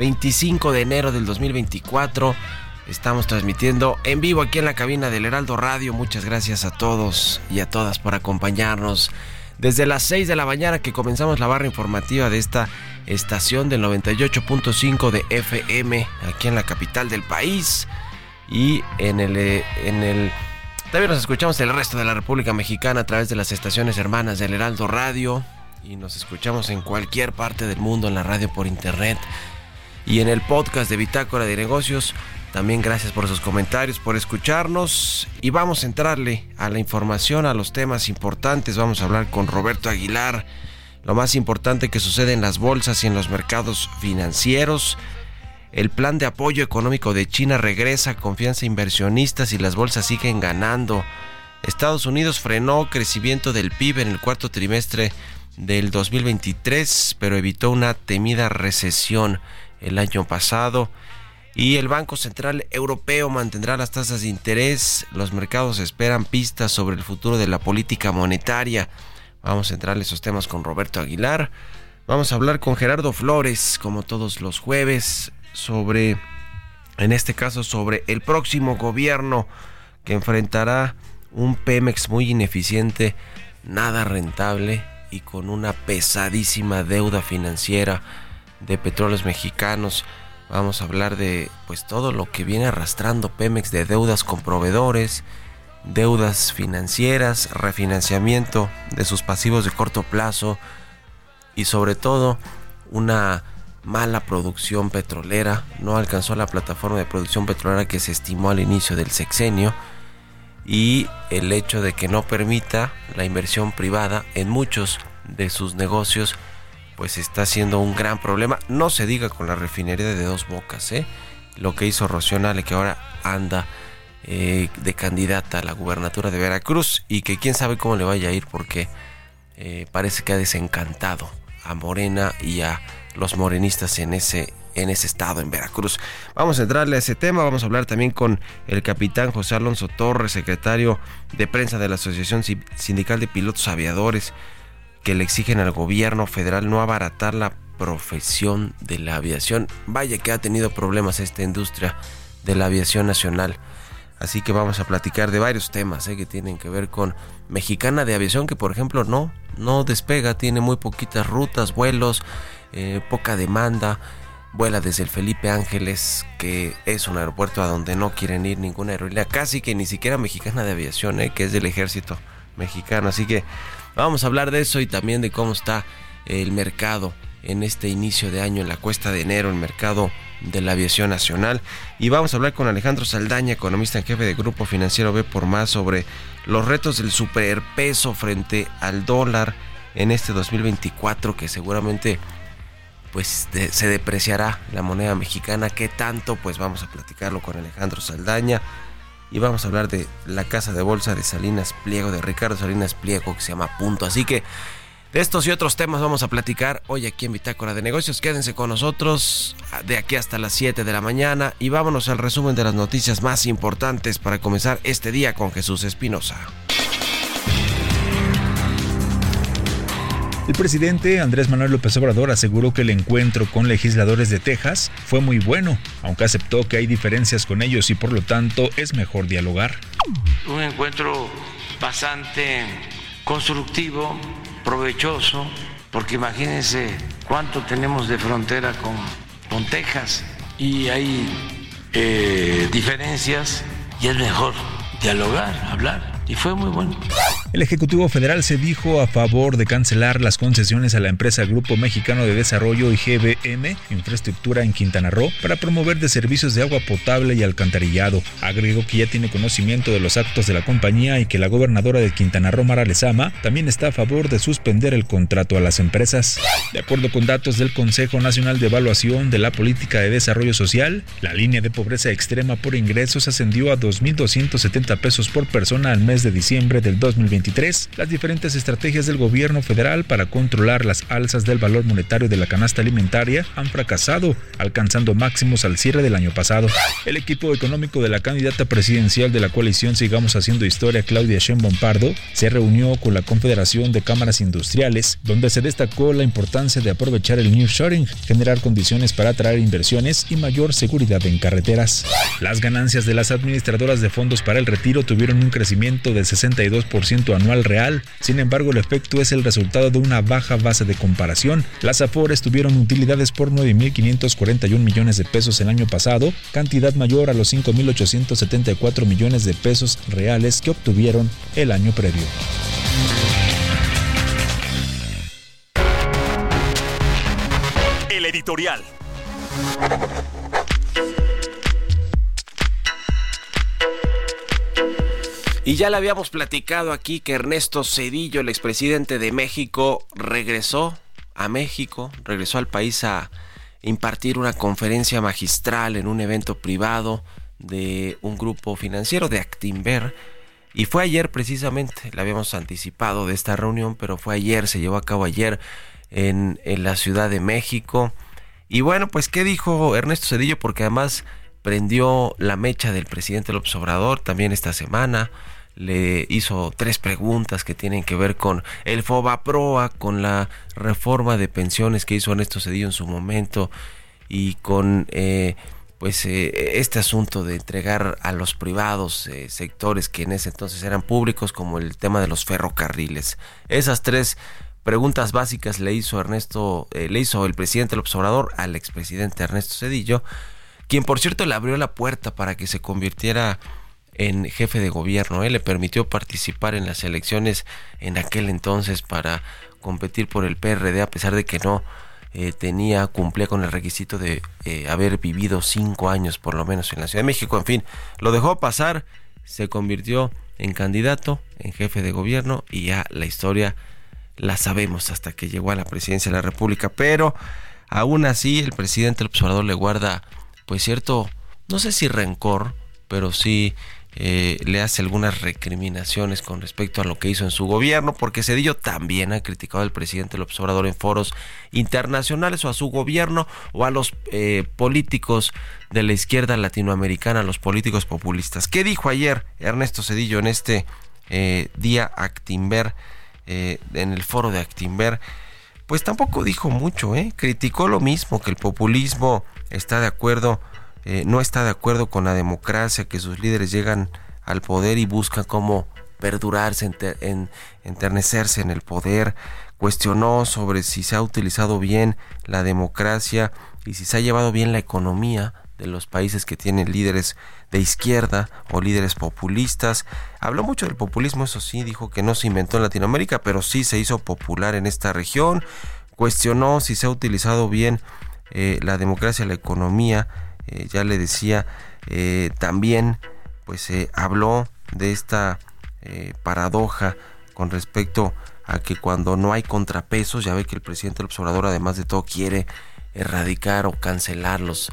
25 de enero del 2024. Estamos transmitiendo en vivo aquí en la cabina del Heraldo Radio. Muchas gracias a todos y a todas por acompañarnos. Desde las 6 de la mañana que comenzamos la barra informativa de esta estación del 98.5 de FM aquí en la capital del país. Y en el, eh, en el... También nos escuchamos en el resto de la República Mexicana a través de las estaciones hermanas del Heraldo Radio. Y nos escuchamos en cualquier parte del mundo en la radio por internet. Y en el podcast de Bitácora de Negocios. También gracias por sus comentarios, por escucharnos. Y vamos a entrarle a la información, a los temas importantes. Vamos a hablar con Roberto Aguilar. Lo más importante que sucede en las bolsas y en los mercados financieros. El plan de apoyo económico de China regresa, confianza inversionistas y las bolsas siguen ganando. Estados Unidos frenó crecimiento del PIB en el cuarto trimestre del 2023, pero evitó una temida recesión el año pasado. Y el Banco Central Europeo mantendrá las tasas de interés. Los mercados esperan pistas sobre el futuro de la política monetaria. Vamos a entrar en esos temas con Roberto Aguilar. Vamos a hablar con Gerardo Flores, como todos los jueves, sobre, en este caso, sobre el próximo gobierno que enfrentará un Pemex muy ineficiente, nada rentable y con una pesadísima deuda financiera de petróleos mexicanos. Vamos a hablar de pues todo lo que viene arrastrando Pemex de deudas con proveedores, deudas financieras, refinanciamiento de sus pasivos de corto plazo y sobre todo una mala producción petrolera. No alcanzó la plataforma de producción petrolera que se estimó al inicio del sexenio y el hecho de que no permita la inversión privada en muchos de sus negocios pues está siendo un gran problema. No se diga con la refinería de dos bocas, ¿eh? Lo que hizo Rocío que ahora anda eh, de candidata a la gubernatura de Veracruz y que quién sabe cómo le vaya a ir porque eh, parece que ha desencantado a Morena y a los morenistas en ese en ese estado, en Veracruz. Vamos a entrarle a ese tema, vamos a hablar también con el capitán José Alonso Torres, secretario de prensa de la Asociación Sindical de Pilotos Aviadores que le exigen al gobierno federal no abaratar la profesión de la aviación. Vaya que ha tenido problemas esta industria de la aviación nacional. Así que vamos a platicar de varios temas eh, que tienen que ver con Mexicana de Aviación, que por ejemplo no, no despega, tiene muy poquitas rutas, vuelos, eh, poca demanda. Vuela desde el Felipe Ángeles, que es un aeropuerto a donde no quieren ir ninguna aerolínea, casi que ni siquiera mexicana de aviación, eh, que es del ejército mexicano. Así que Vamos a hablar de eso y también de cómo está el mercado en este inicio de año, en la cuesta de enero, el mercado de la aviación nacional. Y vamos a hablar con Alejandro Saldaña, economista en jefe de Grupo Financiero B por más sobre los retos del superpeso frente al dólar en este 2024 que seguramente pues se depreciará la moneda mexicana. ¿Qué tanto? Pues vamos a platicarlo con Alejandro Saldaña y vamos a hablar de la casa de bolsa de Salinas Pliego, de Ricardo Salinas Pliego, que se llama Punto. Así que de estos y otros temas vamos a platicar hoy aquí en Bitácora de Negocios. Quédense con nosotros de aquí hasta las 7 de la mañana y vámonos al resumen de las noticias más importantes para comenzar este día con Jesús Espinosa. El presidente Andrés Manuel López Obrador aseguró que el encuentro con legisladores de Texas fue muy bueno, aunque aceptó que hay diferencias con ellos y por lo tanto es mejor dialogar. Un encuentro bastante constructivo, provechoso, porque imagínense cuánto tenemos de frontera con, con Texas y hay eh, diferencias y es mejor dialogar, hablar. Y fue muy bueno. El Ejecutivo Federal se dijo a favor de cancelar las concesiones a la empresa Grupo Mexicano de Desarrollo y GBM Infraestructura en Quintana Roo para promover de servicios de agua potable y alcantarillado. Agregó que ya tiene conocimiento de los actos de la compañía y que la gobernadora de Quintana Roo, Mara Lezama, también está a favor de suspender el contrato a las empresas. De acuerdo con datos del Consejo Nacional de Evaluación de la Política de Desarrollo Social, la línea de pobreza extrema por ingresos ascendió a 2.270 pesos por persona al mes de diciembre del 2020 las diferentes estrategias del gobierno federal para controlar las alzas del valor monetario de la canasta alimentaria han fracasado, alcanzando máximos al cierre del año pasado. El equipo económico de la candidata presidencial de la coalición Sigamos Haciendo Historia, Claudia Sheinbaum Pardo, se reunió con la Confederación de Cámaras Industriales, donde se destacó la importancia de aprovechar el nearshoring, generar condiciones para atraer inversiones y mayor seguridad en carreteras. Las ganancias de las administradoras de fondos para el retiro tuvieron un crecimiento del 62% anual real. Sin embargo, el efecto es el resultado de una baja base de comparación. Las Afores tuvieron utilidades por 9.541 millones de pesos el año pasado, cantidad mayor a los 5.874 millones de pesos reales que obtuvieron el año previo. El editorial. Y ya le habíamos platicado aquí que Ernesto Cedillo, el expresidente de México, regresó a México, regresó al país a impartir una conferencia magistral en un evento privado de un grupo financiero de Actinver. Y fue ayer precisamente, le habíamos anticipado de esta reunión, pero fue ayer, se llevó a cabo ayer en, en la Ciudad de México. Y bueno, pues ¿qué dijo Ernesto Cedillo? Porque además prendió la mecha del presidente López Obrador también esta semana. Le hizo tres preguntas que tienen que ver con el FOBAPROA, con la reforma de pensiones que hizo Ernesto Cedillo en su momento y con eh, pues eh, este asunto de entregar a los privados eh, sectores que en ese entonces eran públicos como el tema de los ferrocarriles. Esas tres preguntas básicas le hizo Ernesto, le hizo el presidente López Obrador al expresidente Ernesto Cedillo quien por cierto le abrió la puerta para que se convirtiera en jefe de gobierno. ¿eh? Le permitió participar en las elecciones en aquel entonces para competir por el PRD, a pesar de que no eh, tenía, cumplía con el requisito de eh, haber vivido cinco años por lo menos en la Ciudad de México. En fin, lo dejó pasar, se convirtió en candidato, en jefe de gobierno y ya la historia la sabemos hasta que llegó a la presidencia de la República. Pero aún así el presidente el observador le guarda pues cierto, no sé si rencor, pero sí eh, le hace algunas recriminaciones con respecto a lo que hizo en su gobierno, porque Cedillo también ha criticado al presidente López Obrador en foros internacionales o a su gobierno o a los eh, políticos de la izquierda latinoamericana, a los políticos populistas. ¿Qué dijo ayer Ernesto Cedillo en este eh, día Actimber, en el foro de Actimber? Pues tampoco dijo mucho, ¿eh? criticó lo mismo, que el populismo está de acuerdo, eh, no está de acuerdo con la democracia, que sus líderes llegan al poder y buscan cómo perdurarse, en, enternecerse en el poder, cuestionó sobre si se ha utilizado bien la democracia y si se ha llevado bien la economía de los países que tienen líderes de izquierda o líderes populistas. Habló mucho del populismo, eso sí, dijo que no se inventó en Latinoamérica, pero sí se hizo popular en esta región. Cuestionó si se ha utilizado bien eh, la democracia, la economía, eh, ya le decía, eh, también pues habló de esta paradoja con respecto a que cuando no hay contrapesos, ya ve que el presidente del observador además de todo quiere erradicar o cancelar los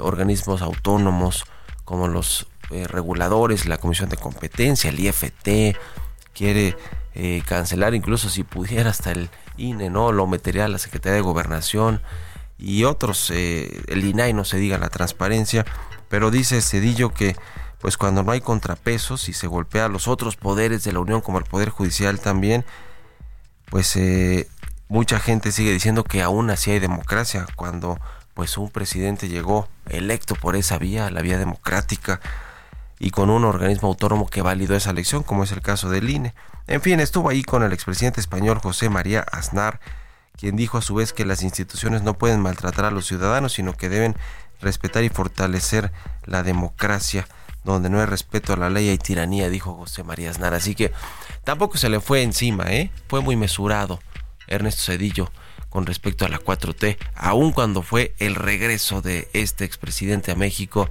organismos autónomos como los reguladores, la Comisión de Competencia, el IFT, quiere cancelar incluso si pudiera hasta el INE, ¿no? Lo metería a la Secretaría de Gobernación y otros, eh, el INAI no se diga la transparencia, pero dice Cedillo que pues cuando no hay contrapesos y se golpea a los otros poderes de la Unión como el Poder Judicial también, pues eh, mucha gente sigue diciendo que aún así hay democracia cuando pues un presidente llegó electo por esa vía, la vía democrática y con un organismo autónomo que validó esa elección, como es el caso del INE. En fin, estuvo ahí con el expresidente español José María Aznar, quien dijo a su vez que las instituciones no pueden maltratar a los ciudadanos, sino que deben respetar y fortalecer la democracia. Donde no hay respeto a la ley hay tiranía, dijo José María Aznar. Así que tampoco se le fue encima, ¿eh? Fue muy mesurado Ernesto Cedillo con respecto a la 4T, aun cuando fue el regreso de este expresidente a México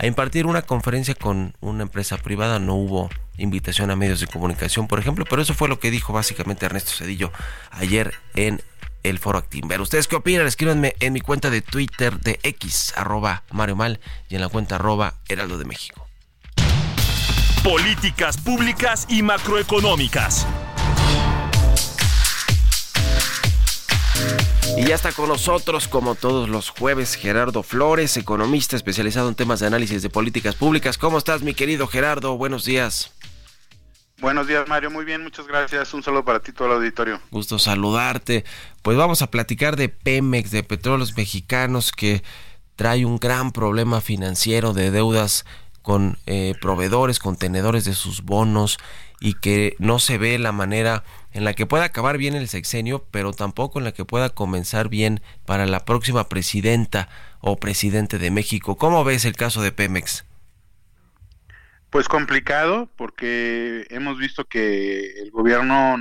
a impartir una conferencia con una empresa privada. No hubo invitación a medios de comunicación, por ejemplo, pero eso fue lo que dijo básicamente Ernesto Cedillo ayer en el foro Actimber. ¿Ustedes qué opinan? Escríbanme en mi cuenta de Twitter de X, arroba Mario Mal, y en la cuenta arroba Heraldo de México. Políticas públicas y macroeconómicas. Y ya está con nosotros, como todos los jueves, Gerardo Flores, economista especializado en temas de análisis de políticas públicas. ¿Cómo estás, mi querido Gerardo? Buenos días. Buenos días, Mario. Muy bien, muchas gracias. Un saludo para ti, todo el auditorio. Gusto saludarte. Pues vamos a platicar de Pemex, de Petróleos Mexicanos, que trae un gran problema financiero de deudas con eh, proveedores, contenedores de sus bonos y que no se ve la manera en la que pueda acabar bien el sexenio, pero tampoco en la que pueda comenzar bien para la próxima presidenta o presidente de México. ¿Cómo ves el caso de Pemex? Pues complicado, porque hemos visto que el gobierno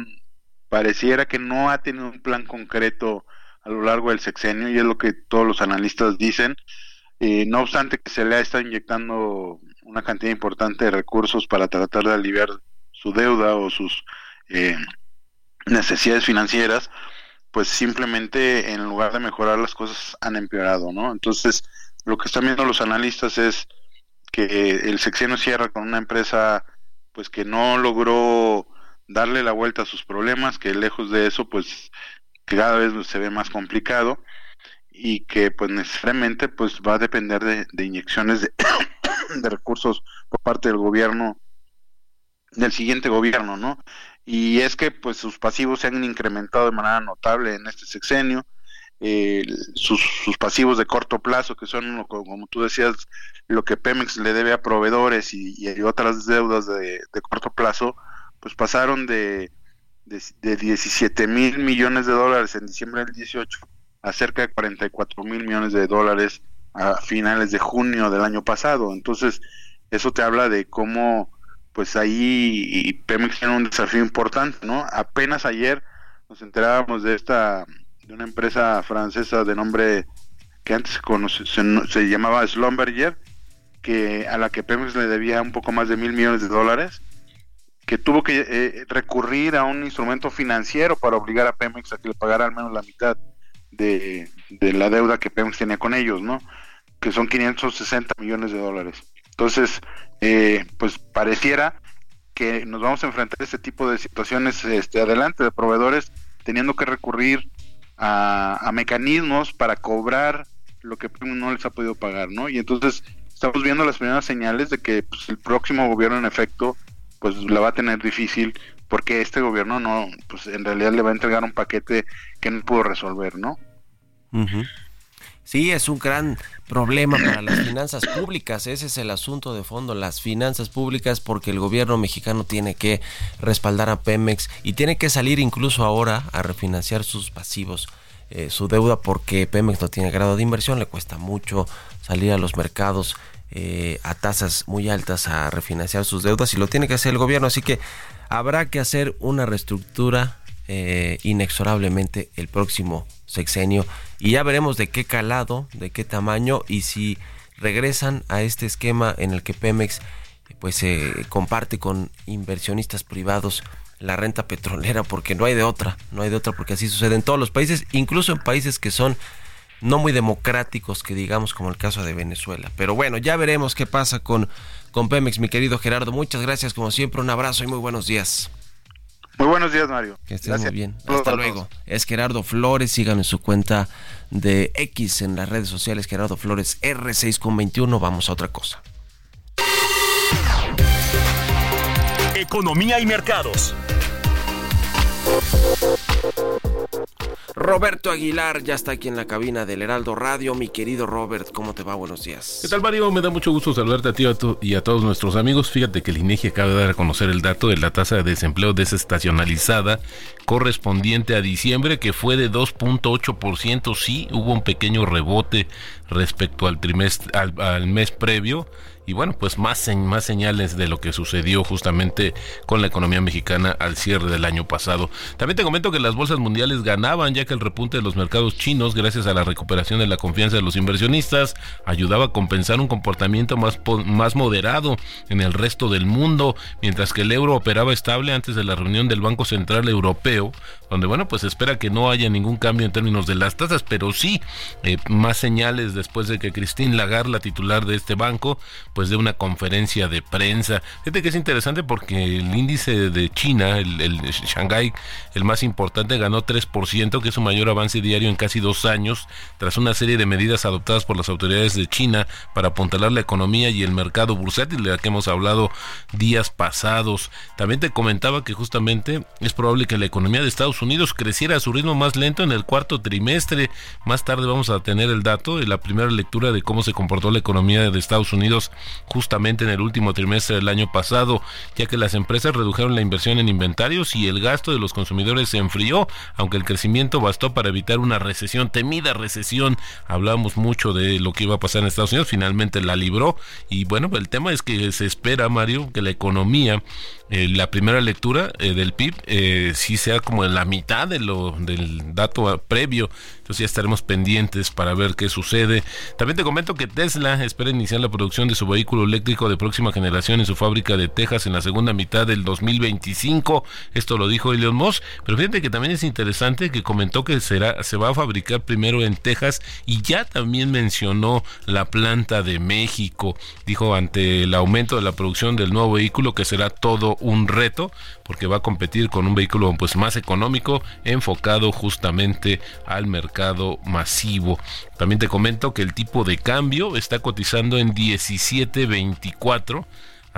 pareciera que no ha tenido un plan concreto a lo largo del sexenio, y es lo que todos los analistas dicen. Eh, no obstante que se le estado inyectando una cantidad importante de recursos para tratar de aliviar su deuda o sus eh, necesidades financieras, pues simplemente en lugar de mejorar las cosas han empeorado, ¿no? Entonces, lo que están viendo los analistas es que el sexenio cierra con una empresa pues que no logró darle la vuelta a sus problemas, que lejos de eso pues cada vez se ve más complicado y que pues necesariamente pues va a depender de, inyecciones de, de, recursos por parte del gobierno del siguiente gobierno, ¿no? Y es que pues sus pasivos se han incrementado de manera notable en este sexenio, eh, sus, pasivos de corto plazo, que son, como tú decías, lo que Pemex le debe a proveedores y, otras deudas de, corto plazo, pues pasaron de, de, 17 mil millones de dólares en diciembre del 18 a cerca de 44 mil millones de dólares a finales de junio del año pasado. Entonces, eso te habla de cómo, pues ahí Pemex tiene un desafío importante, ¿no? Apenas ayer nos enterábamos de esta de una empresa francesa de nombre que antes se, se, llamaba Slumberger, que a la que Pemex le debía un poco más de mil millones de dólares, que tuvo que eh, recurrir a un instrumento financiero para obligar a Pemex a que le pagara al menos la mitad de, la deuda que Pemex tenía con ellos, ¿no? Que son 560 millones de dólares. Entonces, eh, pues pareciera que nos vamos a enfrentar a este tipo de situaciones este, adelante de proveedores teniendo que recurrir a, mecanismos para cobrar lo que no les ha podido pagar, ¿no? Y entonces estamos viendo las primeras señales de que pues, el próximo gobierno en efecto pues la va a tener difícil porque este gobierno no, pues en realidad le va a entregar un paquete que no pudo resolver, ¿no? Sí, es un gran problema para las finanzas públicas. Ese es el asunto de fondo, las finanzas públicas, porque el gobierno mexicano tiene que respaldar a Pemex y tiene que salir incluso ahora a refinanciar sus pasivos, eh, su deuda, porque Pemex no tiene grado de inversión, le cuesta mucho salir a los mercados eh, a tasas muy altas a refinanciar sus deudas y lo tiene que hacer el gobierno. Así que habrá que hacer una reestructura eh, inexorablemente el próximo sexenio y ya veremos de qué calado, de qué tamaño y si regresan a este esquema en el que Pemex pues se comparte con inversionistas privados la renta petrolera porque no hay de otra, no hay de otra porque así sucede en todos los países, incluso en países que son no muy democráticos que digamos como el caso de Venezuela. Pero bueno, ya veremos qué pasa con, con Pemex, mi querido Gerardo. Muchas gracias como siempre, un abrazo y muy buenos días. Muy buenos días, Mario. Que estés muy bien. Hasta luego. Es Gerardo Flores. Sigan en su cuenta de X en las redes sociales. Gerardo Flores R6 con 21. Vamos a otra cosa. Economía y mercados. Roberto Aguilar ya está aquí en la cabina del Heraldo Radio. Mi querido Robert, ¿cómo te va? Buenos días. ¿Qué tal, Mario? Me da mucho gusto saludarte a ti y a todos nuestros amigos. Fíjate que el INEGI acaba de dar a conocer el dato de la tasa de desempleo desestacionalizada correspondiente a diciembre, que fue de 2.8%. Sí, hubo un pequeño rebote respecto al trimestre, al mes previo y bueno, pues más, más señales de lo que sucedió justamente con la economía mexicana al cierre del año pasado. También te comento que las bolsas mundiales ganaban ya que el repunte de los mercados chinos gracias a la recuperación de la confianza de los inversionistas ayudaba a compensar un comportamiento más, más moderado en el resto del mundo, mientras que el euro operaba estable antes de la reunión del Banco Central Europeo, donde bueno, pues espera que no haya ningún cambio en términos de las tasas, pero sí eh, más señales después de que Christine Lagarde, la titular de este banco, pues de una conferencia de prensa. Fíjate que es interesante porque el índice de China, el, el Shanghai, el más importante, ganó 3%, que es su mayor avance diario en casi dos años, tras una serie de medidas adoptadas por las autoridades de China para apuntalar la economía y el mercado bursátil, de la que hemos hablado días pasados. También te comentaba que justamente es probable que la economía de Estados Unidos creciera a su ritmo más lento en el cuarto trimestre. Más tarde vamos a tener el dato de la primera lectura de cómo se comportó la economía de Estados Unidos justamente en el último trimestre del año pasado, ya que las empresas redujeron la inversión en inventarios y el gasto de los consumidores se enfrió, aunque el crecimiento bastó para evitar una recesión, temida recesión. Hablábamos mucho de lo que iba a pasar en Estados Unidos, finalmente la libró y bueno, el tema es que se espera, Mario, que la economía eh, la primera lectura eh, del PIB eh, sí sea como en la mitad de lo del dato previo. Entonces ya estaremos pendientes para ver qué sucede. También te comento que Tesla espera iniciar la producción de su vehículo eléctrico de próxima generación en su fábrica de Texas en la segunda mitad del 2025. Esto lo dijo Elon Musk. Pero fíjate que también es interesante que comentó que será, se va a fabricar primero en Texas y ya también mencionó la planta de México. Dijo ante el aumento de la producción del nuevo vehículo que será todo un reto porque va a competir con un vehículo pues más económico enfocado justamente al mercado masivo. También te comento que el tipo de cambio está cotizando en 17.24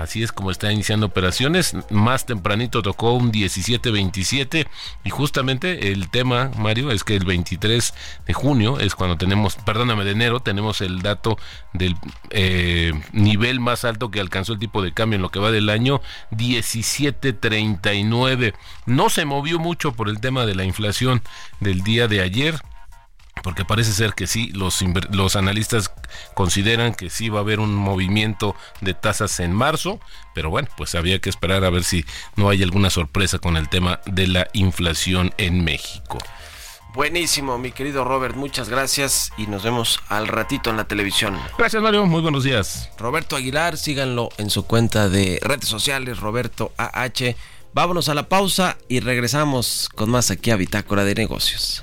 Así es como está iniciando operaciones. Más tempranito tocó un 17-27 y justamente el tema, Mario, es que el 23 de junio es cuando tenemos, perdóname, de enero tenemos el dato del eh, nivel más alto que alcanzó el tipo de cambio en lo que va del año, 17.39. No se movió mucho por el tema de la inflación del día de ayer porque parece ser que sí, los, los analistas consideran que sí va a haber un movimiento de tasas en marzo, pero bueno, pues había que esperar a ver si no hay alguna sorpresa con el tema de la inflación en México. Buenísimo, mi querido Robert, muchas gracias y nos vemos al ratito en la televisión. Gracias, Mario, muy buenos días. Roberto Aguilar, síganlo en su cuenta de redes sociales, Roberto AH. Vámonos a la pausa y regresamos con más aquí a Bitácora de Negocios.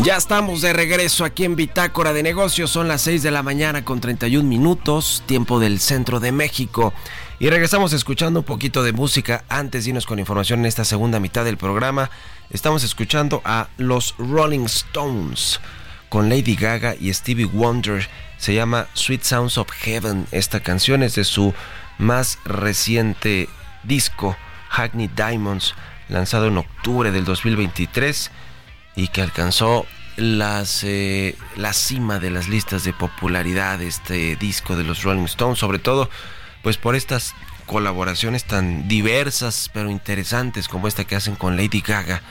Ya estamos de regreso aquí en Bitácora de Negocios. Son las 6 de la mañana con 31 minutos, tiempo del centro de México. Y regresamos escuchando un poquito de música antes de irnos con información en esta segunda mitad del programa. Estamos escuchando a los Rolling Stones con Lady Gaga y Stevie Wonder. Se llama Sweet Sounds of Heaven. Esta canción es de su más reciente disco, Hackney Diamonds, lanzado en octubre del 2023 y que alcanzó las, eh, la cima de las listas de popularidad de este disco de los Rolling Stones, sobre todo pues por estas colaboraciones tan diversas pero interesantes como esta que hacen con Lady Gaga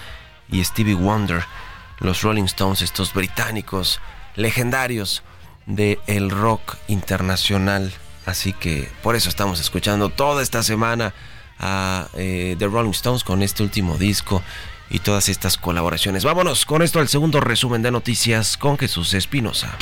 y Stevie Wonder, los Rolling Stones, estos británicos legendarios del el rock internacional. Así que por eso estamos escuchando toda esta semana a eh, The Rolling Stones con este último disco y todas estas colaboraciones. Vámonos con esto al segundo resumen de noticias con Jesús Espinosa.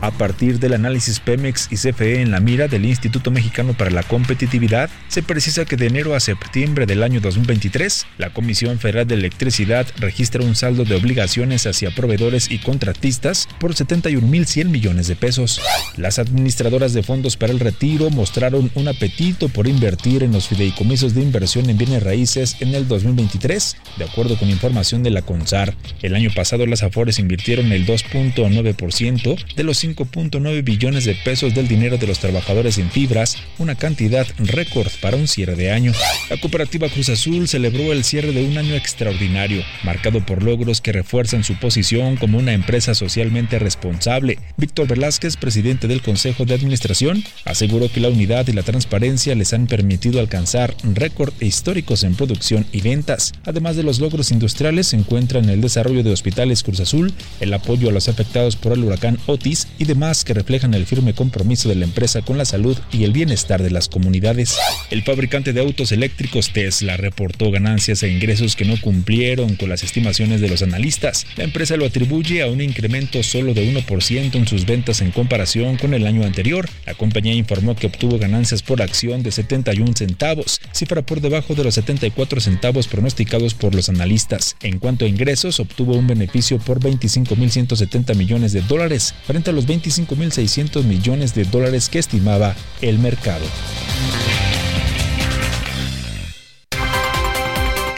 A partir del análisis Pemex y CFE en la mira del Instituto Mexicano para la Competitividad, se precisa que de enero a septiembre del año 2023, la Comisión Federal de Electricidad registra un saldo de obligaciones hacia proveedores y contratistas por 71.100 millones de pesos. Las administradoras de fondos para el retiro mostraron un apetito por invertir en los fideicomisos de inversión en bienes raíces en el 2023, de acuerdo con información de la CONSAR. El año pasado las Afores invirtieron el 2.9% de los 5.9 billones de pesos del dinero de los trabajadores en fibras, una cantidad récord para un cierre de año. La cooperativa Cruz Azul celebró el cierre de un año extraordinario, marcado por logros que refuerzan su posición como una empresa socialmente responsable. Víctor Velázquez, presidente del Consejo de Administración, aseguró que la unidad y la transparencia les han permitido alcanzar récord históricos en producción y ventas. Además de los logros industriales, se encuentran el desarrollo de hospitales Cruz Azul, el apoyo a los afectados por el huracán Otis y demás que reflejan el firme compromiso de la empresa con la salud y el bienestar de las comunidades. El fabricante de autos eléctricos Tesla reportó ganancias e ingresos que no cumplieron con las estimaciones de los analistas. La empresa lo atribuye a un incremento solo de 1% en sus ventas en comparación con el año anterior. La compañía informó que obtuvo ganancias por acción de 71 centavos, cifra por debajo de los 74 centavos pronosticados por los analistas. En cuanto a ingresos, obtuvo un beneficio por 25.170 millones de dólares frente a los 25.600 millones de dólares que estimaba el mercado.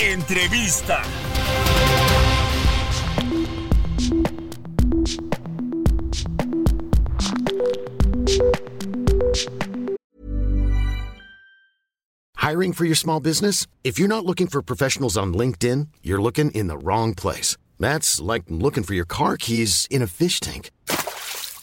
Entrevista. Hiring for your small business? If you're not looking for professionals on LinkedIn, you're looking in the wrong place. That's like looking for your car keys in a fish tank.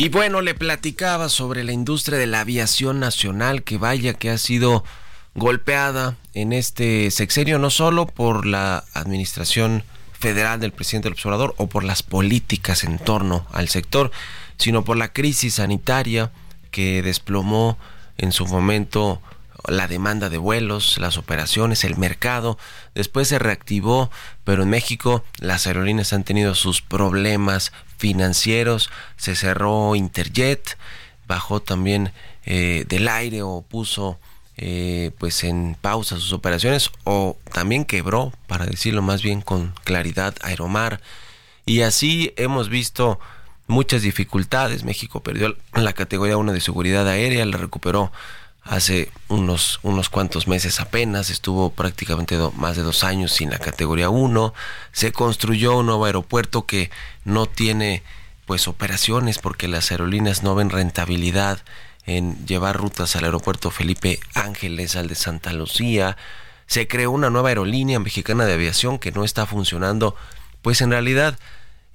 Y bueno, le platicaba sobre la industria de la aviación nacional que vaya que ha sido golpeada en este sexenio no solo por la administración federal del presidente del observador o por las políticas en torno al sector, sino por la crisis sanitaria que desplomó en su momento la demanda de vuelos, las operaciones, el mercado. Después se reactivó, pero en México las aerolíneas han tenido sus problemas financieros. Se cerró Interjet, bajó también eh, del aire o puso eh, pues en pausa sus operaciones o también quebró, para decirlo más bien con claridad, Aeromar. Y así hemos visto muchas dificultades. México perdió la categoría 1 de seguridad aérea, la recuperó hace unos, unos cuantos meses apenas, estuvo prácticamente más de dos años sin la categoría 1, se construyó un nuevo aeropuerto que no tiene pues operaciones porque las aerolíneas no ven rentabilidad en llevar rutas al aeropuerto Felipe Ángeles, al de Santa Lucía. Se creó una nueva aerolínea mexicana de aviación que no está funcionando, pues en realidad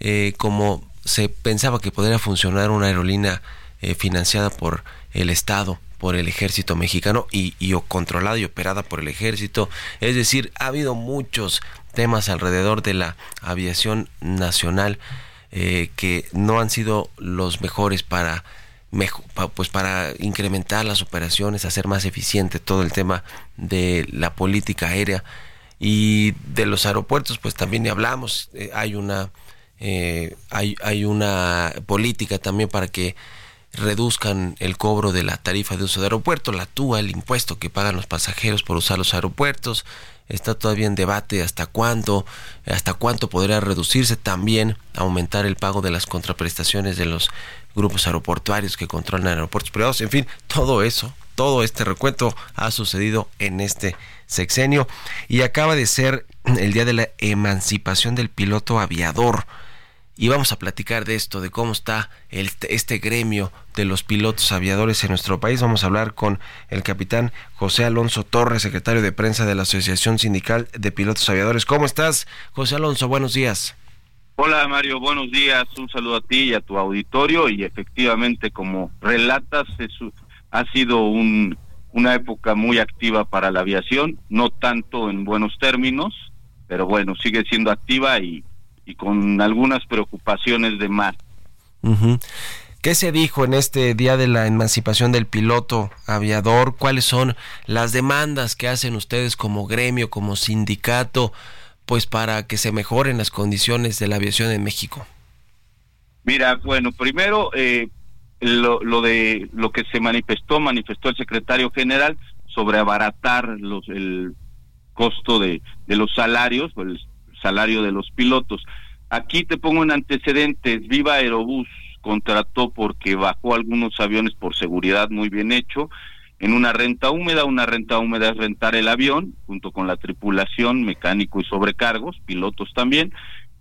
eh, como se pensaba que podría funcionar una aerolínea eh, financiada por el Estado, por el ejército mexicano y, y controlada y operada por el ejército. Es decir, ha habido muchos temas alrededor de la aviación nacional eh, que no han sido los mejores para pues para incrementar las operaciones, hacer más eficiente todo el tema de la política aérea y de los aeropuertos, pues también hablamos, eh, hay una eh, hay, hay una política también para que reduzcan el cobro de la tarifa de uso de aeropuerto, la TUA, el impuesto que pagan los pasajeros por usar los aeropuertos, está todavía en debate hasta cuándo, hasta cuánto podría reducirse, también aumentar el pago de las contraprestaciones de los grupos aeroportuarios que controlan aeropuertos privados, en fin, todo eso, todo este recuento ha sucedido en este sexenio. Y acaba de ser el día de la emancipación del piloto aviador. Y vamos a platicar de esto, de cómo está el, este gremio de los pilotos aviadores en nuestro país. Vamos a hablar con el capitán José Alonso Torres, secretario de prensa de la Asociación Sindical de Pilotos Aviadores. ¿Cómo estás, José Alonso? Buenos días. Hola Mario, buenos días. Un saludo a ti y a tu auditorio. Y efectivamente, como relatas, ha sido un, una época muy activa para la aviación, no tanto en buenos términos, pero bueno, sigue siendo activa y, y con algunas preocupaciones de más. ¿Qué se dijo en este día de la emancipación del piloto aviador? ¿Cuáles son las demandas que hacen ustedes como gremio, como sindicato, pues para que se mejoren las condiciones de la aviación en México? Mira, bueno, primero eh, lo, de lo que se manifestó, manifestó el secretario general sobre abaratar los, el costo de, de los salarios, el salario de los pilotos. Aquí te pongo en antecedentes, Viva Aerobús contrató porque bajó algunos aviones por seguridad muy bien hecho en una renta húmeda. Una renta húmeda es rentar el avión junto con la tripulación, mecánico y sobrecargos, pilotos también.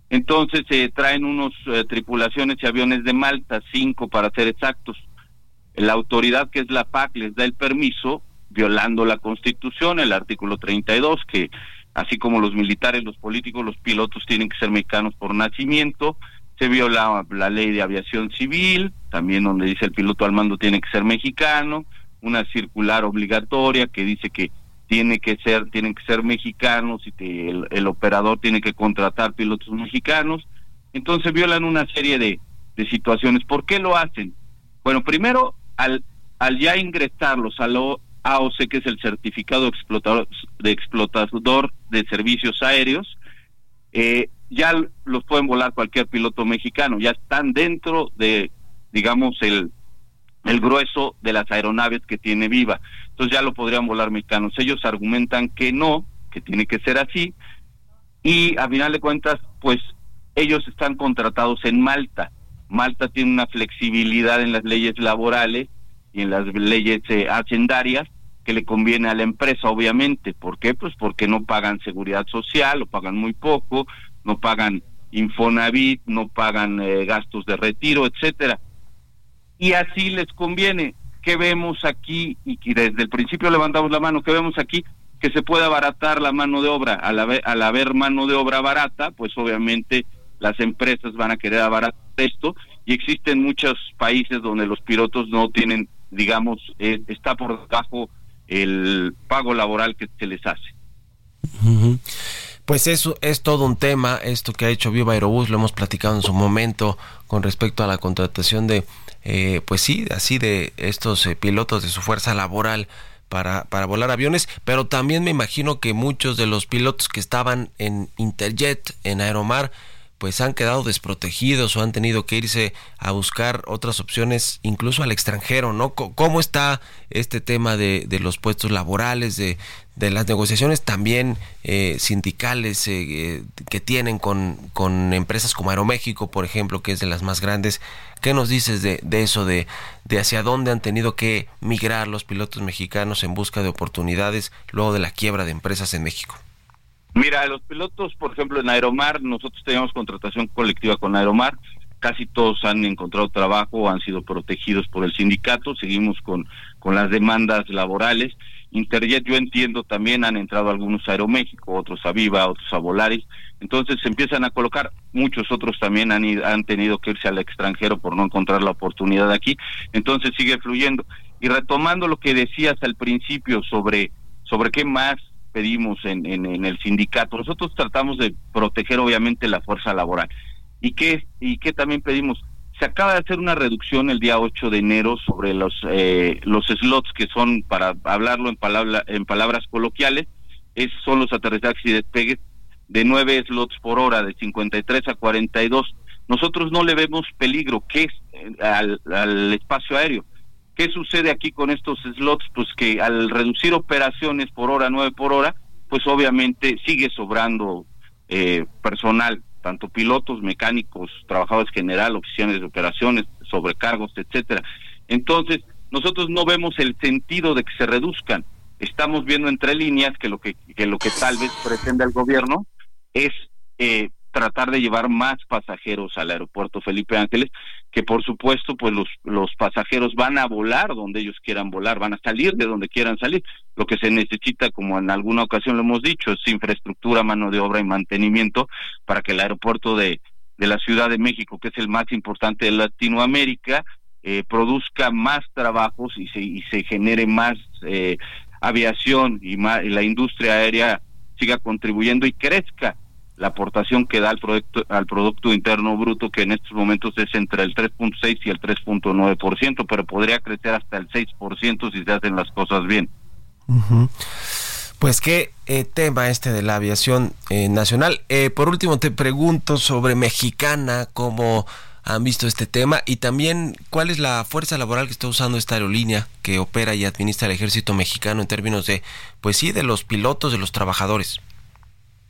Entonces se traen unos eh, tripulaciones y aviones de Malta, cinco para ser exactos. La autoridad que es la PAC les da el permiso violando la Constitución, el artículo 32, que así como los militares, los políticos, los pilotos tienen que ser mexicanos por nacimiento, se viola la ley de aviación civil, también donde dice el piloto al mando tiene que ser mexicano, una circular obligatoria que dice que tiene que ser tienen que ser mexicanos y que el, operador tiene que contratar pilotos mexicanos. Entonces violan una serie de, situaciones. ¿Por qué lo hacen? Bueno, primero al al ya ingresarlos al AOC, que es el certificado explotador, de explotador de servicios aéreos, eh, ya los pueden volar cualquier piloto mexicano, ya están dentro de, digamos, el, el grueso de las aeronaves que tiene Viva. Entonces ya lo podrían volar mexicanos. Ellos argumentan que no, que tiene que ser así, y a final de cuentas, pues ellos están contratados en Malta. Malta tiene una flexibilidad en las leyes laborales y en las leyes eh, hacendarias que le conviene a la empresa, obviamente. ¿Por qué? Pues porque no pagan seguridad social, o pagan muy poco, no pagan Infonavit, no pagan eh, gastos de retiro, etcétera. Y así les conviene. ¿Qué vemos aquí? Y que desde el principio levantamos la mano, ¿qué vemos aquí? Que se puede abaratar la mano de obra. Al haber, al haber mano de obra barata, pues obviamente las empresas van a querer abaratar esto y existen muchos países donde los pilotos no tienen, digamos, eh, está por debajo el pago laboral que se les hace. Pues eso es todo un tema, esto que ha hecho Viva Aerobús, lo hemos platicado en su momento con respecto a la contratación de, eh, pues sí, así de estos eh, pilotos de su fuerza laboral para, para volar aviones, pero también me imagino que muchos de los pilotos que estaban en Interjet, en Aeromar, pues han quedado desprotegidos o han tenido que irse a buscar otras opciones incluso al extranjero, ¿no? ¿Cómo está este tema de, los puestos laborales, de, de las negociaciones también eh, sindicales eh, eh, que tienen con, empresas como Aeroméxico, por ejemplo, que es de las más grandes? ¿Qué nos dices de, de eso, de, de hacia dónde han tenido que migrar los pilotos mexicanos en busca de oportunidades luego de la quiebra de empresas en México? Mira, los pilotos, por ejemplo, en Aeromar, nosotros teníamos contratación colectiva con Aeromar, casi todos han encontrado trabajo, han sido protegidos por el sindicato, seguimos con, con las demandas laborales. Interjet, yo entiendo, también han entrado algunos a Aeroméxico, otros a Viva, otros a Volaris, entonces se empiezan a colocar, muchos otros también han, han tenido que irse al extranjero por no encontrar la oportunidad aquí, entonces sigue fluyendo. Y retomando lo que decías al principio sobre, sobre qué más pedimos en, en, el sindicato. Nosotros tratamos de proteger obviamente la fuerza laboral. ¿Y qué, y qué también pedimos? Se acaba de hacer una reducción el día 8 de enero sobre los, eh, los slots que son, para hablarlo en, palabra, en palabras coloquiales, es, son los aterrizajes y despegues de 9 slots por hora, de 53 a 42. Nosotros no le vemos peligro, que es eh, al, al espacio aéreo ¿Qué sucede aquí con estos slots? Pues que al reducir operaciones por hora, nueve por hora, pues obviamente sigue sobrando eh, personal, tanto pilotos, mecánicos, trabajadores general, oficiales de operaciones, sobrecargos, etcétera. Entonces, nosotros no vemos el sentido de que se reduzcan. Estamos viendo entre líneas que lo que, que lo que tal vez pretende el gobierno es eh, tratar de llevar más pasajeros al aeropuerto Felipe Ángeles, que por supuesto pues los, los pasajeros van a volar donde ellos quieran volar, van a salir de donde quieran salir. Lo que se necesita, como en alguna ocasión lo hemos dicho, es infraestructura, mano de obra y mantenimiento para que el aeropuerto de, de la Ciudad de México, que es el más importante de Latinoamérica, eh, produzca más trabajos y se, y se genere más eh, aviación y, la industria aérea siga contribuyendo y crezca la aportación que da al producto, al producto interno bruto, que en estos momentos es entre el 3.6 y el 3.9%, pero podría crecer hasta el 6% si se hacen las cosas bien. Pues qué eh, tema este de la aviación eh, nacional. Eh, por último te pregunto sobre Mexicana, cómo han visto este tema y también cuál es la fuerza laboral que está usando esta aerolínea que opera y administra el ejército mexicano en términos de, pues sí, de los pilotos, de los trabajadores.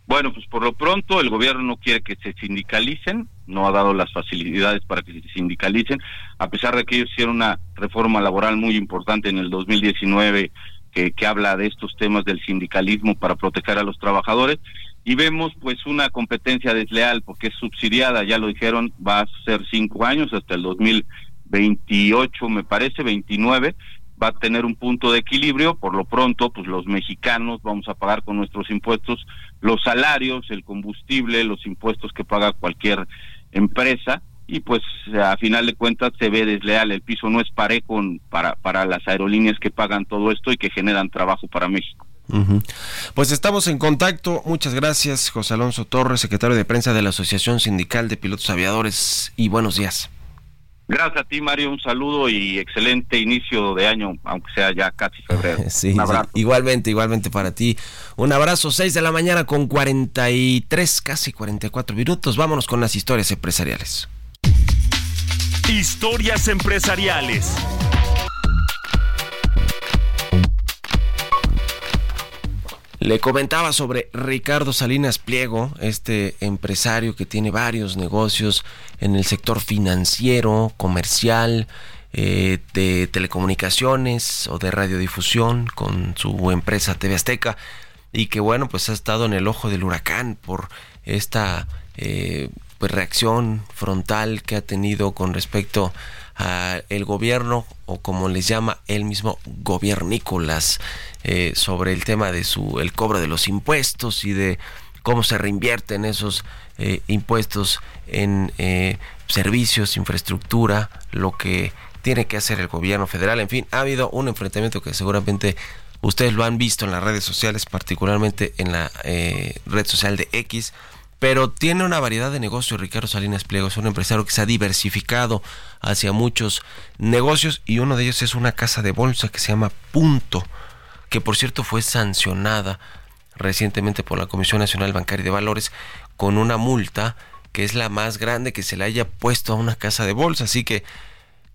Bueno, pues por lo pronto el gobierno no quiere que se sindicalicen, no ha dado las facilidades para que se sindicalicen, a pesar de que ellos hicieron una reforma laboral muy importante en el 2019 que, que habla de estos temas del sindicalismo para proteger a los trabajadores y vemos pues una competencia desleal porque es subsidiada, ya lo dijeron, va a ser cinco años hasta el 2028 me parece, 29 va a tener un punto de equilibrio, por lo pronto, pues los mexicanos vamos a pagar con nuestros impuestos los salarios, el combustible, los impuestos que paga cualquier empresa y pues a final de cuentas se ve desleal, el piso no es parejo para, para las aerolíneas que pagan todo esto y que generan trabajo para México. Pues estamos en contacto. Muchas gracias, José Alonso Torres, secretario de prensa de la Asociación Sindical de Pilotos Aviadores, y buenos días. Gracias a ti, Mario. Un saludo y excelente inicio de año, aunque sea ya casi febrero. Sí, un abrazo. igualmente, igualmente para ti. Un abrazo, 6 de la mañana con 43, casi 44 minutos. Vámonos con las historias empresariales. Historias empresariales. Le comentaba sobre Ricardo Salinas Pliego, este empresario que tiene varios negocios en el sector financiero, comercial, eh, de telecomunicaciones o de radiodifusión con su empresa TV Azteca y que bueno pues ha estado en el ojo del huracán por esta eh, pues, reacción frontal que ha tenido con respecto a el gobierno o como les llama él mismo gobiernícolas eh, sobre el tema de su el cobro de los impuestos y de cómo se reinvierten esos eh, impuestos en eh, servicios, infraestructura, lo que tiene que hacer el gobierno federal. En fin, ha habido un enfrentamiento que seguramente ustedes lo han visto en las redes sociales, particularmente en la red social de X, pero tiene una variedad de negocios. Ricardo Salinas Pliego es un empresario que se ha diversificado hacia muchos negocios y uno de ellos es una casa de bolsa que se llama Punto que por cierto fue sancionada recientemente por la Comisión Nacional Bancaria de Valores con una multa que es la más grande que se le haya puesto a una casa de bolsa. Así que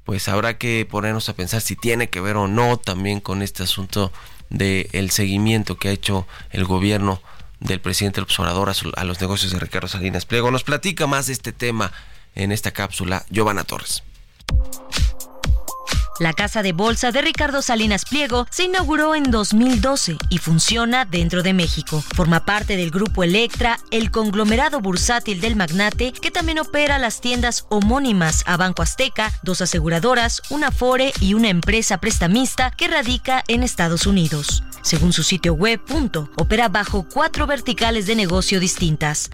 pues habrá que ponernos a pensar si tiene que ver o no también con este asunto del el seguimiento que ha hecho el gobierno del presidente López Obrador a, los negocios de Ricardo Salinas Pliego. Nos platica más de este tema en esta cápsula Giovanna Torres. La casa de bolsa de Ricardo Salinas Pliego se inauguró en 2012 y funciona dentro de México. Forma parte del grupo Electra, el conglomerado bursátil del magnate que también opera las tiendas homónimas a Banco Azteca, dos aseguradoras, una Fore y una empresa prestamista que radica en Estados Unidos. Según su sitio web, opera bajo cuatro verticales de negocio distintas.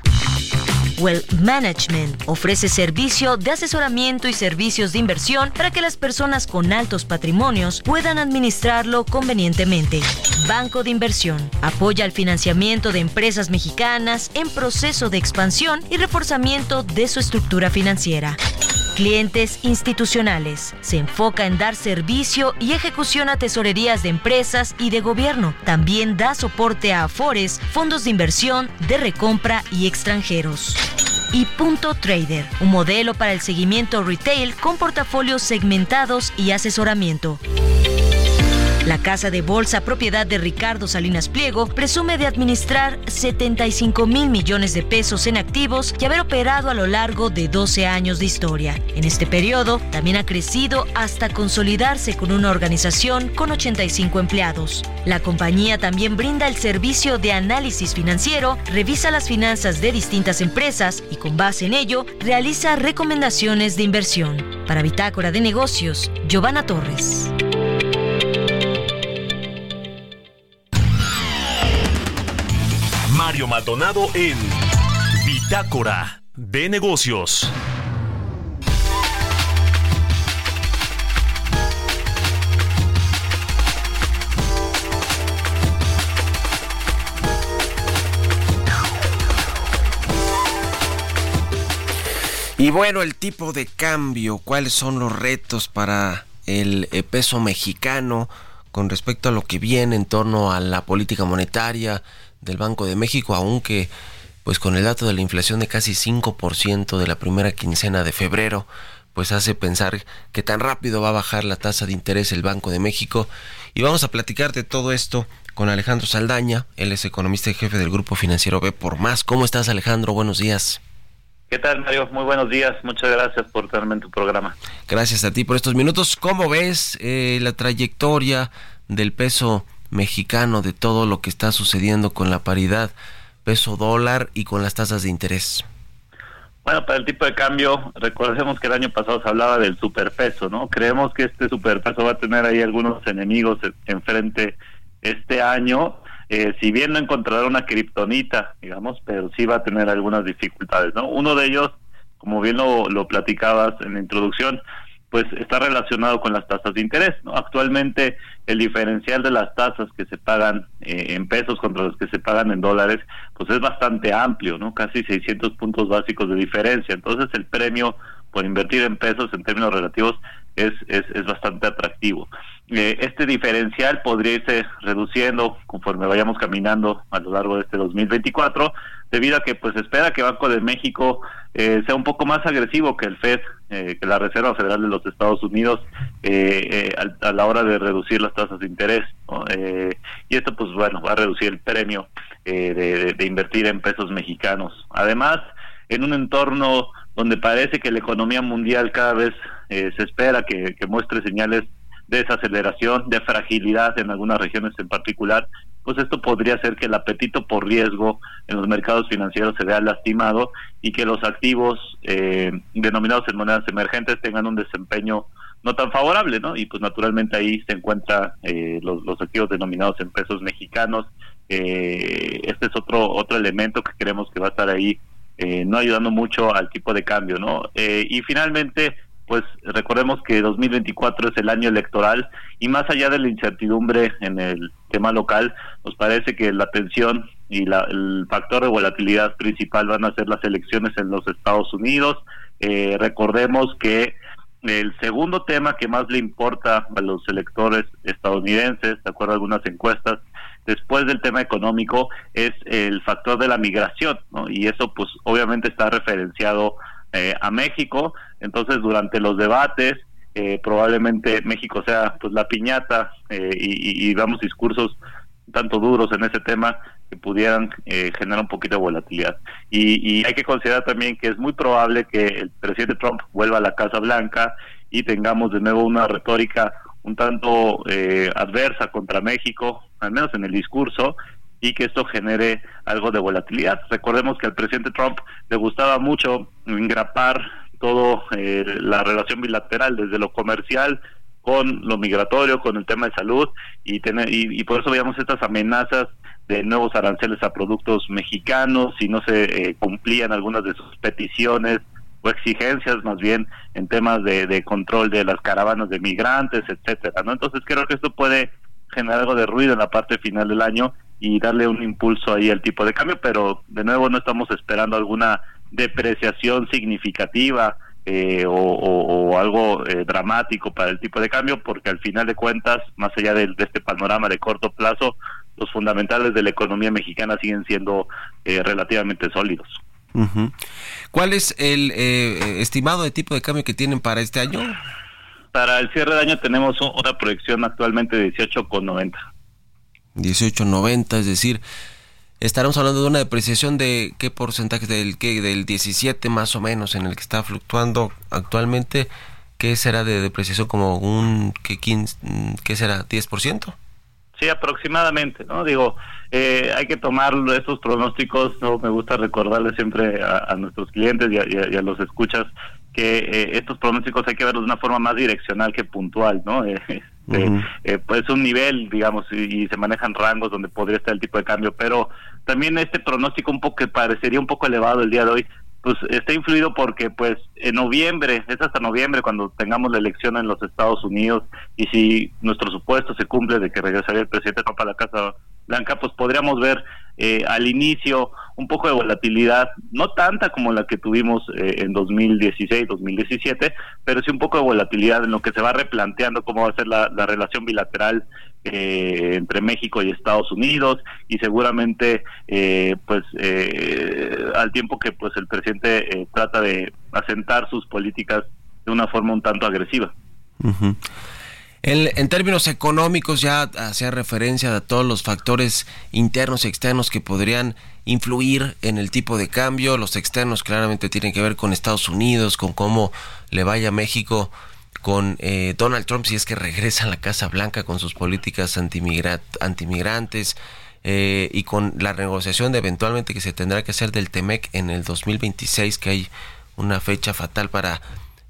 Wealth Management ofrece servicio de asesoramiento y servicios de inversión para que las personas con altos patrimonios puedan administrarlo convenientemente. Banco de Inversión apoya el financiamiento de empresas mexicanas en proceso de expansión y reforzamiento de su estructura financiera. Clientes institucionales. Se enfoca en dar servicio y ejecución a tesorerías de empresas y de gobierno. También da soporte a Afores, fondos de inversión, de recompra y extranjeros y Punto Trader, un modelo para el seguimiento retail con portafolios segmentados y asesoramiento. La casa de bolsa propiedad de Ricardo Salinas Pliego presume de administrar 75 mil millones de pesos en activos y haber operado a lo largo de 12 años de historia. En este periodo también ha crecido hasta consolidarse con una organización con 85 empleados. La compañía también brinda el servicio de análisis financiero, revisa las finanzas de distintas empresas y con base en ello realiza recomendaciones de inversión. Para Bitácora de Negocios, Giovanna Torres. Maldonado en Bitácora de negocios. Y bueno, el tipo de cambio, cuáles son los retos para el eh, peso mexicano con respecto a lo que viene en torno a la política monetaria del Banco de México, aunque pues con el dato de la inflación de casi 5% de la primera quincena de febrero, pues hace pensar que tan rápido va a bajar la tasa de interés el Banco de México. Y vamos a platicar de todo esto con Alejandro Saldaña, él es economista y jefe del Grupo Financiero B por Más. ¿Cómo estás Alejandro? Buenos días. ¿Qué tal, Mario? Muy buenos días. Muchas gracias por tenerme en tu programa. Gracias a ti por estos minutos. ¿Cómo ves eh, la trayectoria del peso mexicano, de todo lo que está sucediendo con la paridad peso dólar y con las tasas de interés? Bueno, para el tipo de cambio, recordemos que el año pasado se hablaba del superpeso, ¿no? Creemos que este superpeso va a tener ahí algunos enemigos enfrente este año eh, si bien no encontrará una kriptonita, digamos, pero sí va a tener algunas dificultades, ¿no? Uno de ellos, como bien lo, lo platicabas en la introducción, pues está relacionado con las tasas de interés, ¿no? Actualmente el diferencial de las tasas que se pagan eh, en pesos contra las que se pagan en dólares, pues es bastante amplio, ¿no? Casi 600 puntos básicos de diferencia. Entonces el premio por invertir en pesos en términos relativos es, es, bastante atractivo. Eh, este diferencial podría irse reduciendo conforme vayamos caminando a lo largo de este 2024, debido a que pues espera que Banco de México eh, sea un poco más agresivo que el Fed, eh, que la Reserva Federal de los Estados Unidos, a, la hora de reducir las tasas de interés. y esto pues bueno, va a reducir el premio de, de invertir en pesos mexicanos. Además, en un entorno donde parece que la economía mundial cada vez se espera que, muestre señales de desaceleración, de fragilidad en algunas regiones en particular, pues esto podría hacer que el apetito por riesgo en los mercados financieros se vea lastimado y que los activos eh, denominados en monedas emergentes tengan un desempeño no tan favorable, ¿no? Y pues naturalmente ahí se encuentran eh, los, activos denominados en pesos mexicanos. Eh, este es otro otro elemento que creemos que va a estar ahí no ayudando mucho al tipo de cambio, ¿no? y finalmente pues recordemos que 2024 es el año electoral y más allá de la incertidumbre en el tema local, nos parece que la tensión y el factor de volatilidad principal van a ser las elecciones en los Estados Unidos. Eh, recordemos que el segundo tema que más le importa a los electores estadounidenses, de acuerdo a algunas encuestas, después del tema económico, es el factor de la migración, ¿no? Y eso pues obviamente está referenciado eh, a México. Entonces, durante los debates, eh, probablemente México sea pues la piñata eh, y, y, damos discursos tanto duros en ese tema que pudieran generar un poquito de volatilidad. Y, hay que considerar también que es muy probable que el presidente Trump vuelva a la Casa Blanca y tengamos de nuevo una retórica un tanto adversa contra México, al menos en el discurso, y que esto genere algo de volatilidad. Recordemos que al presidente Trump le gustaba mucho engrapar todo eh, la relación bilateral desde lo comercial con lo migratorio, con el tema de salud y, tener, y, por eso veíamos estas amenazas de nuevos aranceles a productos mexicanos si no se eh, cumplían algunas de sus peticiones o exigencias más bien en temas de, de control de las caravanas de migrantes, etcétera, ¿no? Entonces creo que esto puede generar algo de ruido en la parte final del año y darle un impulso ahí al tipo de cambio, pero de nuevo no estamos esperando alguna depreciación significativa eh, o, algo eh, dramático para el tipo de cambio, porque al final de cuentas, más allá de, este panorama de corto plazo, los fundamentales de la economía mexicana siguen siendo eh, relativamente sólidos. ¿Cuál es el estimado de tipo de cambio que tienen para este año? Para el cierre de año tenemos una proyección actualmente de 18,90. 18.90, es decir, estaremos hablando de una depreciación de qué porcentaje del que del 17 más o menos en el que está fluctuando actualmente, ¿qué será de depreciación como un qué, 15, qué será 10%? Sí, aproximadamente, ¿no? Digo, eh, hay que tomar estos pronósticos, no me gusta recordarles siempre a, nuestros clientes y a, los escuchas que eh, estos pronósticos hay que verlos de una forma más direccional que puntual, ¿no? Eh, este, pues un nivel, digamos, y, se manejan rangos donde podría estar el tipo de cambio, pero también este pronóstico un poco que parecería un poco elevado el día de hoy, pues está influido porque pues en noviembre, es hasta noviembre cuando tengamos la elección en los Estados Unidos y si nuestro supuesto se cumple de que regresaría el presidente Trump a la Casa Blanca, pues podríamos ver eh, al inicio un poco de volatilidad, no tanta como la que tuvimos eh, en 2016, 2017, pero sí un poco de volatilidad en lo que se va replanteando cómo va a ser la, relación bilateral eh, entre México y Estados Unidos y seguramente pues al tiempo que pues el presidente trata de asentar sus políticas de una forma un tanto agresiva. En, términos económicos ya hacía referencia a todos los factores internos y externos que podrían influir en el tipo de cambio. Los externos claramente tienen que ver con Estados Unidos, con cómo le vaya México con eh, Donald Trump si es que regresa a la Casa Blanca con sus políticas antimigrantes eh, y con la negociación de eventualmente que se tendrá que hacer del TEMEC en el 2026, que hay una fecha fatal para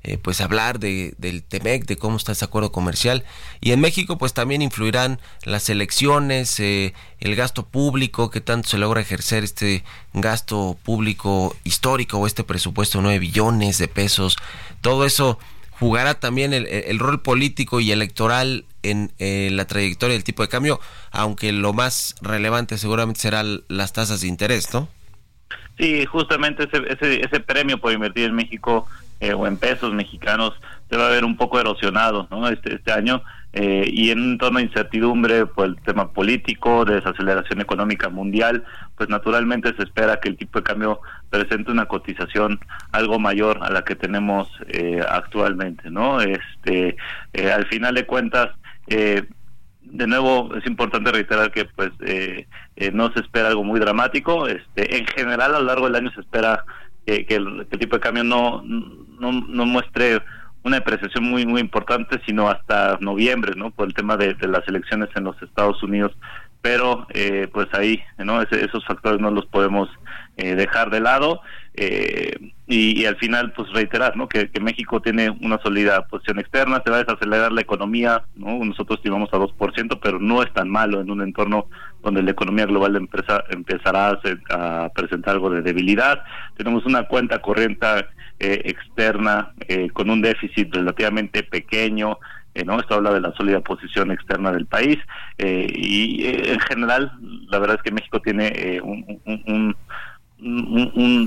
eh, pues hablar de, del TEMEC, de cómo está ese acuerdo comercial. Y en México pues también influirán las elecciones, eh, el gasto público, que tanto se logra ejercer este gasto público histórico o este presupuesto de 9 billones de pesos. Todo eso jugará también el, rol político y electoral en eh, la trayectoria del tipo de cambio, aunque lo más relevante seguramente serán las tasas de interés, ¿no? Sí, justamente ese, ese, ese premio por invertir en México eh, o en pesos mexicanos se va a ver un poco erosionado ¿no? este, este año eh, y en un entorno de incertidumbre por el tema político, de desaceleración económica mundial, pues naturalmente se espera que el tipo de cambio presente una cotización algo mayor a la que tenemos eh, actualmente, ¿no? Este, al final de cuentas, de nuevo es importante reiterar que pues no se espera algo muy dramático, este, en general a lo largo del año se espera que, el, tipo de cambio no, no, no muestre una depreciación muy muy importante sino hasta noviembre no por el tema de, las elecciones en los Estados Unidos. Pero eh, pues ahí no esos factores no los podemos eh, dejar de lado eh, y, al final pues reiterar no que, México tiene una sólida posición externa se va a desacelerar la economía no nosotros estimamos a 2% pero no es tan malo en un entorno donde la economía global empresa empezará a, presentar algo de debilidad. Tenemos una cuenta corriente eh, externa eh, con un déficit relativamente pequeño, eh, ¿no? Esto habla de la sólida posición externa del país y en general la verdad es que México tiene un,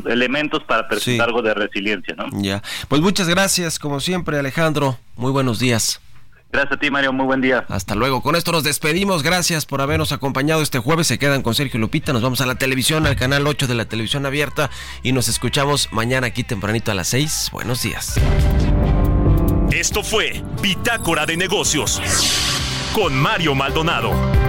elementos para presentar algo de resiliencia, ¿no? Ya, pues muchas gracias como siempre Alejandro, muy buenos días. Gracias a ti, Mario. Muy buen día. Hasta luego. Con esto nos despedimos. Gracias por habernos acompañado este jueves. Se quedan con Sergio Lupita. Nos vamos a la televisión, al canal 8 de la televisión abierta. Y nos escuchamos mañana aquí tempranito a las 6. Buenos días. Esto fue Bitácora de Negocios con Mario Maldonado.